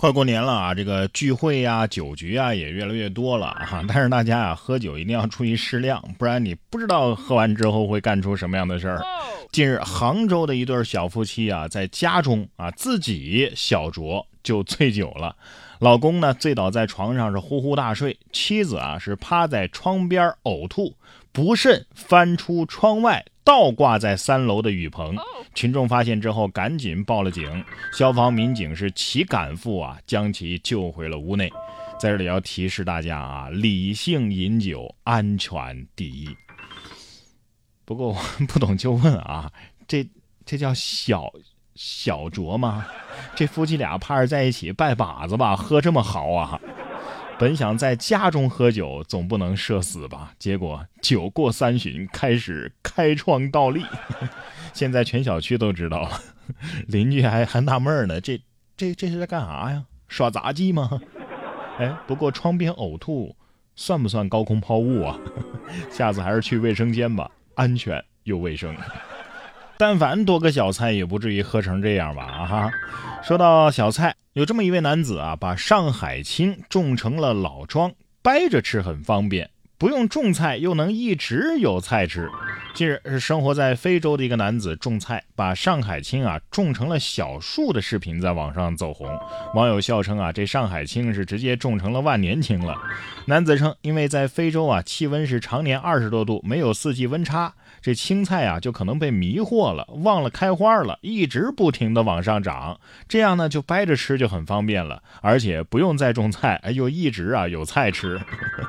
快过年了啊，这个聚会呀、酒局啊也越来越多了啊。但是大家啊，喝酒一定要注意适量，不然你不知道喝完之后会干出什么样的事儿。近日，杭州的一对小夫妻啊，在家中啊自己小酌就醉酒了。老公呢醉倒在床上是呼呼大睡，妻子啊是趴在窗边呕吐，不慎翻出窗外。倒挂在三楼的雨棚，群众发现之后赶紧报了警，消防民警是齐赶赴啊，将其救回了屋内。在这里要提示大家啊，理性饮酒，安全第一。不过我不懂就问啊，这这叫小小酌吗？这夫妻俩怕是在一起拜把子吧？喝这么豪啊？本想在家中喝酒，总不能社死吧？结果酒过三巡，开始开窗倒立。现在全小区都知道了，邻居还还纳闷呢，这这这是在干啥呀？耍杂技吗？哎，不过窗边呕吐算不算高空抛物啊？下次还是去卫生间吧，安全又卫生。但凡多个小菜，也不至于喝成这样吧？啊哈！说到小菜，有这么一位男子啊，把上海青种成了老庄，掰着吃很方便，不用种菜又能一直有菜吃。近日，是生活在非洲的一个男子种菜，把上海青啊种成了小树的视频在网上走红，网友笑称啊，这上海青是直接种成了万年青了。男子称，因为在非洲啊，气温是常年二十多度，没有四季温差。这青菜啊，就可能被迷惑了，忘了开花了，一直不停的往上涨，这样呢就掰着吃就很方便了，而且不用再种菜，哎，又一直啊有菜吃。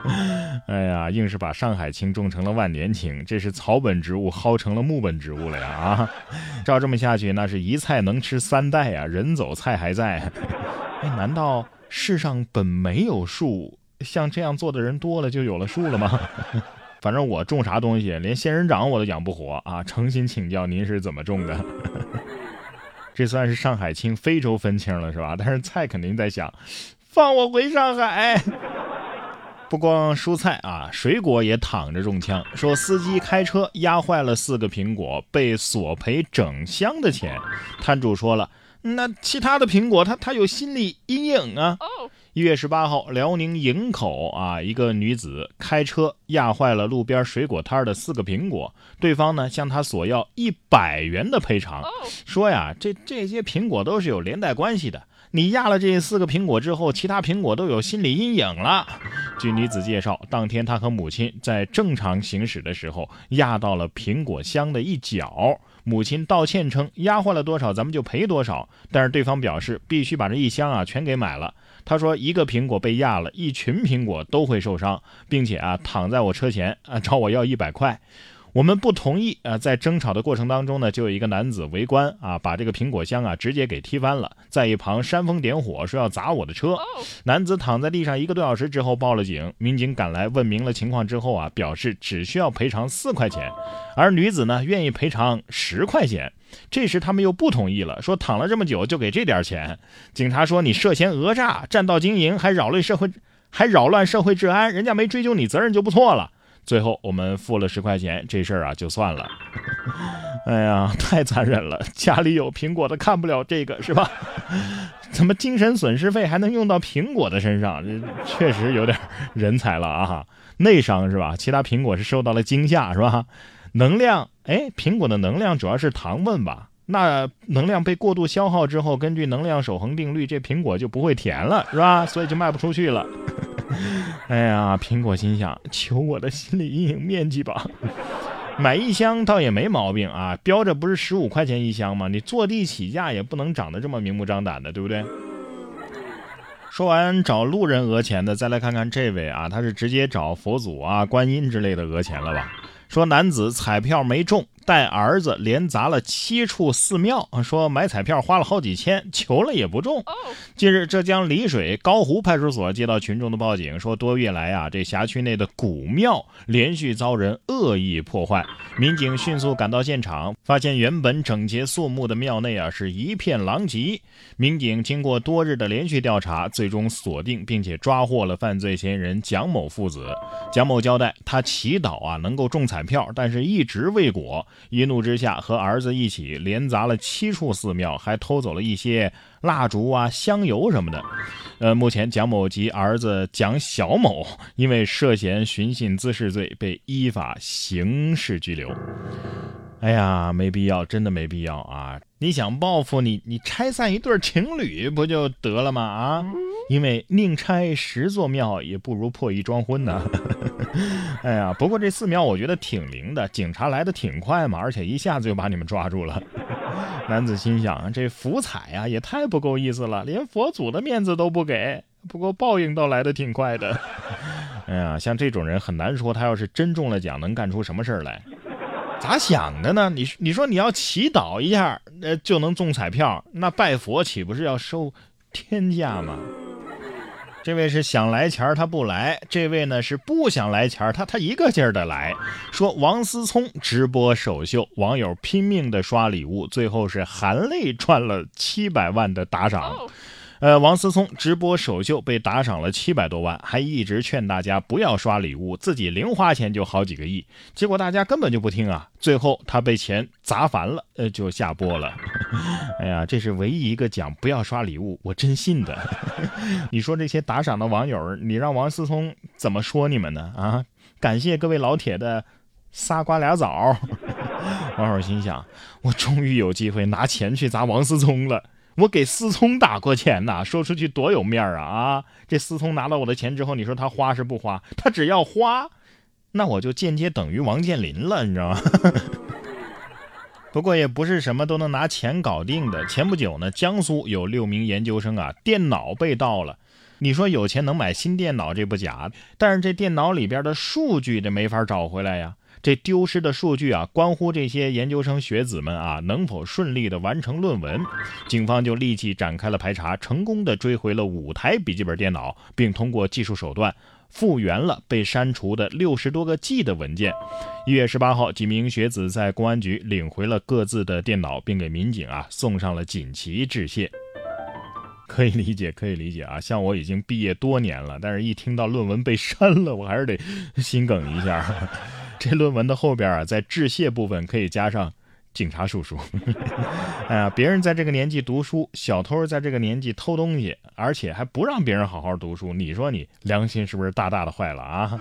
哎呀，硬是把上海青种成了万年青，这是草本植物薅成了木本植物了呀！啊，照这么下去，那是一菜能吃三代呀，人走菜还在。哎，难道世上本没有树，像这样做的人多了就有了树了吗？反正我种啥东西，连仙人掌我都养不活啊！诚心请教您是怎么种的？这算是上海青非洲分青了是吧？但是菜肯定在想，放我回上海。不光蔬菜啊，水果也躺着中枪。说司机开车压坏了四个苹果，被索赔整箱的钱。摊主说了，那其他的苹果他他有心理阴影啊。一月十八号，辽宁营口啊，一个女子开车压坏了路边水果摊的四个苹果，对方呢向她索要一百元的赔偿，说呀，这这些苹果都是有连带关系的，你压了这四个苹果之后，其他苹果都有心理阴影了。据女子介绍，当天她和母亲在正常行驶的时候压到了苹果箱的一角，母亲道歉称压坏了多少咱们就赔多少，但是对方表示必须把这一箱啊全给买了。他说：“一个苹果被压了，一群苹果都会受伤，并且啊，躺在我车前啊，找我要一百块。”我们不同意啊！在争吵的过程当中呢，就有一个男子围观啊，把这个苹果箱啊直接给踢翻了，在一旁煽风点火，说要砸我的车。男子躺在地上一个多小时之后报了警，民警赶来问明了情况之后啊，表示只需要赔偿四块钱，而女子呢愿意赔偿十块钱。这时他们又不同意了，说躺了这么久就给这点钱。警察说你涉嫌讹诈、占道经营，还扰乱社会，还扰乱社会治安，人家没追究你责任就不错了。最后我们付了十块钱，这事儿啊就算了。哎呀，太残忍了！家里有苹果的看不了这个是吧？怎么精神损失费还能用到苹果的身上？这确实有点人才了啊！内伤是吧？其他苹果是受到了惊吓是吧？能量，哎，苹果的能量主要是糖分吧？那能量被过度消耗之后，根据能量守恒定律，这苹果就不会甜了是吧？所以就卖不出去了。哎呀，苹果心想：求我的心理阴影面积吧！买一箱倒也没毛病啊，标着不是十五块钱一箱吗？你坐地起价也不能长得这么明目张胆的，对不对？说完找路人讹钱的，再来看看这位啊，他是直接找佛祖啊、观音之类的讹钱了吧？说男子彩票没中。带儿子连砸了七处寺庙，说买彩票花了好几千，求了也不中。近日，浙江丽水高湖派出所接到群众的报警，说多月来啊，这辖区内的古庙连续遭人恶意破坏。民警迅速赶到现场，发现原本整洁肃穆的庙内啊是一片狼藉。民警经过多日的连续调查，最终锁定并且抓获了犯罪嫌疑人蒋某父子。蒋某交代，他祈祷啊能够中彩。票，但是一直未果。一怒之下，和儿子一起连砸了七处寺庙，还偷走了一些蜡烛啊、香油什么的。呃，目前蒋某及儿子蒋小某因为涉嫌寻衅滋事罪被依法刑事拘留。哎呀，没必要，真的没必要啊！你想报复你，你拆散一对情侣不就得了吗？啊，因为宁拆十座庙也不如破一桩婚呢。哎呀，不过这寺庙我觉得挺灵的，警察来的挺快嘛，而且一下子就把你们抓住了。男子心想，这福彩啊也太不够意思了，连佛祖的面子都不给。不过报应倒来的挺快的。哎呀，像这种人很难说他要是真中了奖能干出什么事儿来。咋想的呢？你你说你要祈祷一下，呃，就能中彩票，那拜佛岂不是要收天价吗？这位是想来钱儿他不来，这位呢是不想来钱儿他他一个劲儿的来。说王思聪直播首秀，网友拼命的刷礼物，最后是含泪赚了七百万的打赏。呃，王思聪直播首秀被打赏了七百多万，还一直劝大家不要刷礼物，自己零花钱就好几个亿。结果大家根本就不听啊，最后他被钱砸烦了，呃，就下播了。哎呀，这是唯一一个讲不要刷礼物，我真信的。你说这些打赏的网友，你让王思聪怎么说你们呢？啊，感谢各位老铁的仨瓜俩枣。网友心想，我终于有机会拿钱去砸王思聪了。我给思聪打过钱呐，说出去多有面儿啊！啊，这思聪拿到我的钱之后，你说他花是不花？他只要花，那我就间接等于王健林了，你知道吗？不过也不是什么都能拿钱搞定的。前不久呢，江苏有六名研究生啊，电脑被盗了。你说有钱能买新电脑，这不假，但是这电脑里边的数据这没法找回来呀。这丢失的数据啊，关乎这些研究生学子们啊能否顺利的完成论文。警方就立即展开了排查，成功的追回了五台笔记本电脑，并通过技术手段复原了被删除的六十多个 G 的文件。一月十八号，几名学子在公安局领回了各自的电脑，并给民警啊送上了锦旗致谢。可以理解，可以理解啊！像我已经毕业多年了，但是一听到论文被删了，我还是得心梗一下。这论文的后边啊，在致谢部分可以加上警察叔叔。哎呀，别人在这个年纪读书，小偷在这个年纪偷东西，而且还不让别人好好读书，你说你良心是不是大大的坏了啊？